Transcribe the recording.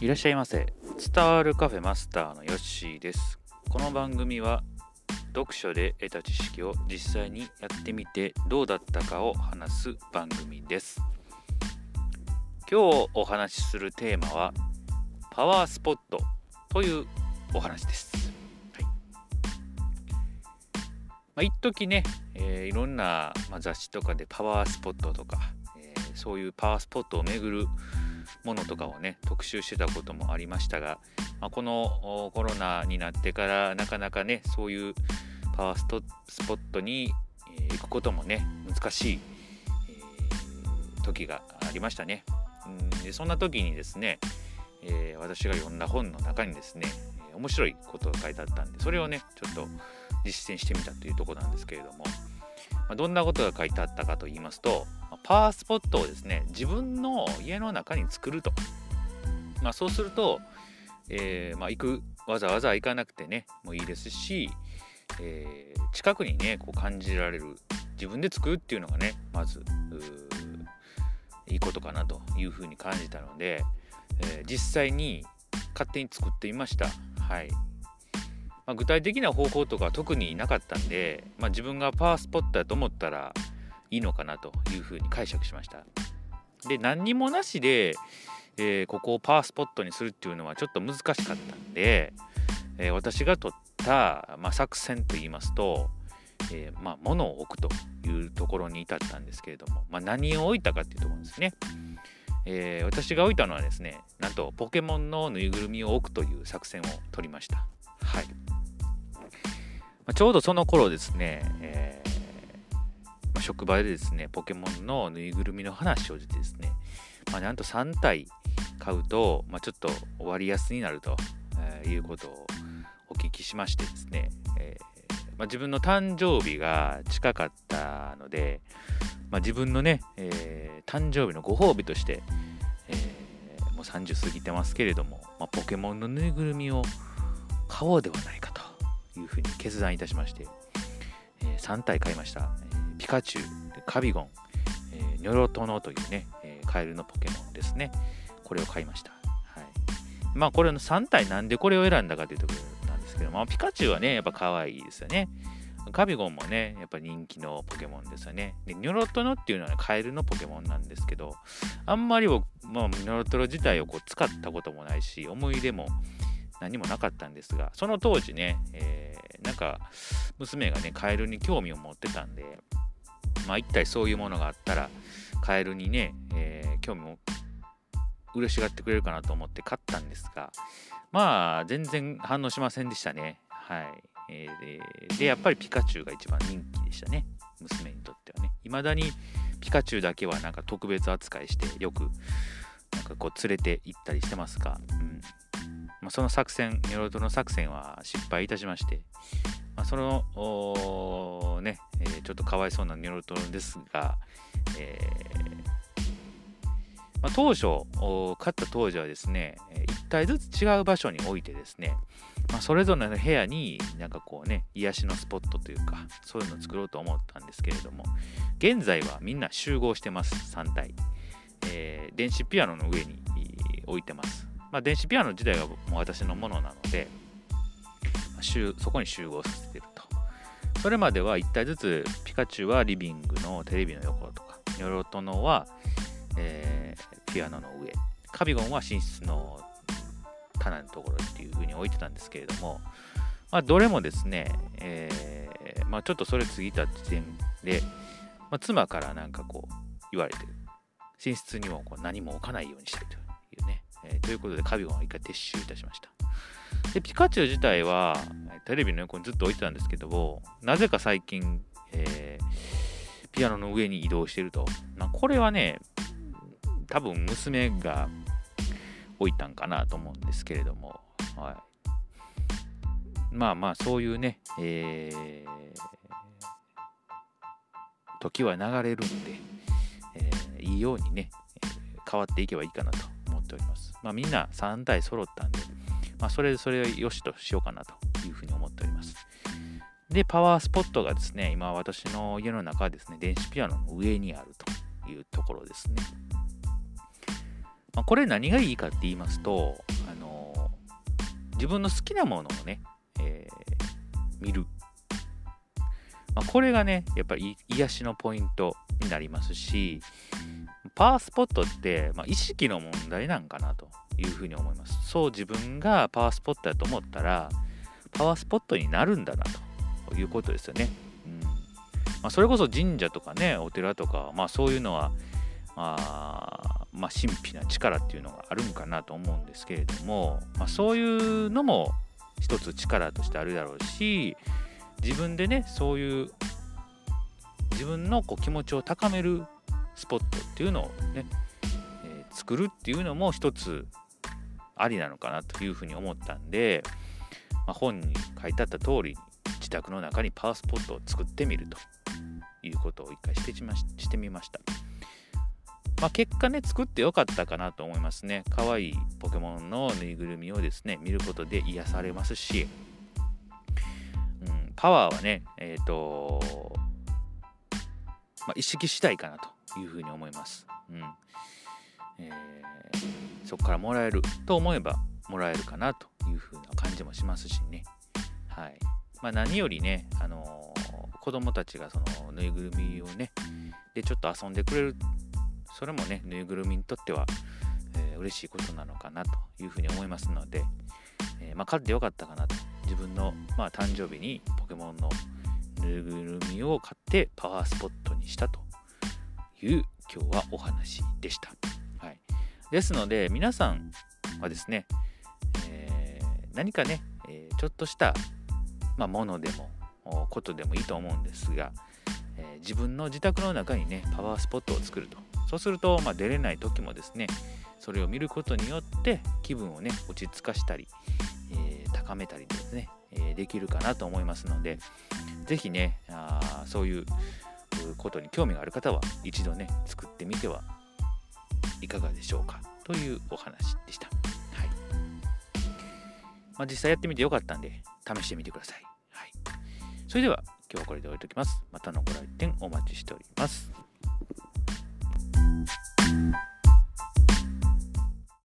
いらっしゃいませ。伝わるカフェマスターのヨッシーです。この番組は読書で得た知識を実際にやってみてどうだったかを話す番組です。今日お話しするテーマはパワースポットというお話です。はいまあ、一時ね、えー、いろんな、まあ、雑誌とかでパワースポットとか、えー、そういうパワースポットを巡るものとかをね特集してたこともありましたが、まあ、このコロナになってからなかなかねそういうパワーストスポットに行くこともね難しい、時がありましたね。うんでそんな時にですね、えー、私が読んだ本の中にですね面白いことが書いてあったんでそれをねちょっと実践してみたというとこなんですけれども、ま、どんなことが書いてあったかと言いますとパワースポットをですね自分の家の中に作ると、まあ、そうすると、えー、まあ、行くわざわざ行かなくてねもういいですし、えー、近くにねこう感じられる自分で作るっていうのがねまずいいことかなというふうに感じたので、えー、実際に勝手に作ってみました。はい、まあ、具体的な方法とか特になかったんで、まあ、自分がパワースポットだと思ったらいいのかなというふうに解釈しました。で何にもなしで、えー、ここをパワースポットにするっていうのはちょっと難しかったんで、えー、私が取った、まあ、作戦といいますと、えー、まあ、物を置くというところに至ったんですけれども、まあ、何を置いたかっていうところですね、え私が置いたのはですねなんとポケモンのぬいぐるみを置くという作戦を取りました。はい、まちょうどその頃ですね、えまあ、職場でですね、ポケモンのぬいぐるみの話をしてですね、まあ、なんと3体買うと、まあ、ちょっと割安になると、えー、いうことをお聞きしましてですね、えー、まあ、自分の誕生日が近かったので、まあ、自分のね、えー、誕生日のご褒美として、えー、もう30過ぎてますけれども、まあ、ポケモンのぬいぐるみを買おうではないかいうふうに決断いたしまして、え3体買いました。ピカチュウ、カビゴン、え、ニョロトノというね、え、カエルのポケモンですね。これを買いました。はい。まあ、これの3体なんでこれを選んだかというところなんですけど、まあ、ピカチュウはね、やっぱ可愛いですよね。カビゴンもね、やっぱ人気のポケモンですよね。で、ニョロトノっていうのは、ね、カエルのポケモンなんですけど、あんまり僕、まあ、ニョロトロ自体をこう使ったこともないし、思い出も何もなかったんですが、その当時ね、えー、なんか、娘がね、カエルに興味を持ってたんで、まあ一体そういうものがあったら、カエルにね、えー、興味も嬉しがってくれるかなと思って買ったんですが、まあ全然反応しませんでしたね。はい。えー、で、やっぱりピカチュウが一番人気でしたね。娘にとってはね。未だにピカチュウだけはなんか特別扱いして、よくなんかこう連れて行ったりしてますが、うんま、その作戦、ニョロトの作戦は失敗いたしまして、まあ、そのね、えー、ちょっとかわいそうなニョロトロですが、えー、まあ、当初、買った当時はですね、1体ずつ違う場所に置いてですね、まあ、それぞれの部屋になんかこうね、癒しのスポットというか、そういうのを作ろうと思ったんですけれども、現在はみんな集合してます、3体。えー、電子ピアノの上に置いてます。まあ、電子ピアノ自体がもう私のものなので、そこに集合させてると。それまでは1体ずつピカチュウはリビングのテレビの横とか、ニョロトノは、えー、ピアノの上、カビゴンは寝室の棚のところっていう風に置いてたんですけれども、まあ、どれもですね、えー、まあ、ちょっとそれ過ぎた時点で、まあ、妻からなんかこう言われてる。寝室にもこう何も置かないようにしたいという。えー、ということで、カビゴンは一回撤収いたしました。で、ピカチュウ自体は、テレビの横にずっと置いてたんですけども、なぜか最近、えー、ピアノの上に移動してると。まあ、これはね、多分娘が置いたんかなと思うんですけれども、はい。まあまあ、そういうね、えー、時は流れるんで、えー、いいようにね、変わっていけばいいかなとま。あみんな3体揃ったんで、まあ、それでそれを良しとしようかなというふうに思っております。で、パワースポットがですね、今私の家の中はですね、電子ピアノの上にあるというところですね。まあ、これ何がいいかって言いますと、あの自分の好きなものをね、えー、見る。まあ、これがね、やっぱり癒しのポイントになりますし、パワースポットって、まあ、意識の問題なんかなというふうに思います。そう自分がパワースポットだと思ったら、パワースポットになるんだなということですよね。うんまあ、それこそ神社とかね、お寺とか、まあそういうのは、まあ、まあ、神秘な力っていうのがあるんかなと思うんですけれども、まあ、そういうのも一つ力としてあるだろうし自分でねそういう自分のこう気持ちを高めるスポットっていうのをね、えー、作るっていうのも一つありなのかなというふうに思ったんで、まあ、本に書いてあった通り自宅の中にパワースポットを作ってみるということを一回してしましてみました。まあ、結果ね、作ってよかったかなと思いますね。可愛いポケモンのぬいぐるみをですね、見ることで癒されますし、うん、パワーはね、えっ、ー、と、まあ、意識したいかなというふうに思います。うんえー、そこからもらえると思えばもらえるかなというふうな感じもしますしね。はいまあ、何よりね、あのー、子供たちがそのぬいぐるみをね、でちょっと遊んでくれるそれもね、ぬいぐるみにとっては、えー、嬉しいことなのかなというふうに思いますので、えー、まあ、買ってよかったかなと。自分の、まあ、誕生日にポケモンのぬいぐるみを買ってパワースポットにしたという今日はお話でした。はい、ですので、皆さんはですね、えー、何かね、えちょっとした、まあ、ものでも、ことでもいいと思うんですが、え自分の自宅の中にね、パワースポットを作ると。そうすると、まあ、出れない時もですねそれを見ることによって気分をね落ち着かしたり、えー、高めたりですね、え、できるかなと思いますので是非ねあそういうことに興味がある方は一度ね作ってみてはいかがでしょうかというお話でした。はいまあ、実際やってみてよかったんで試してみてください。はい、それでは今日はこれで終えておきます。またのご来店お待ちしております。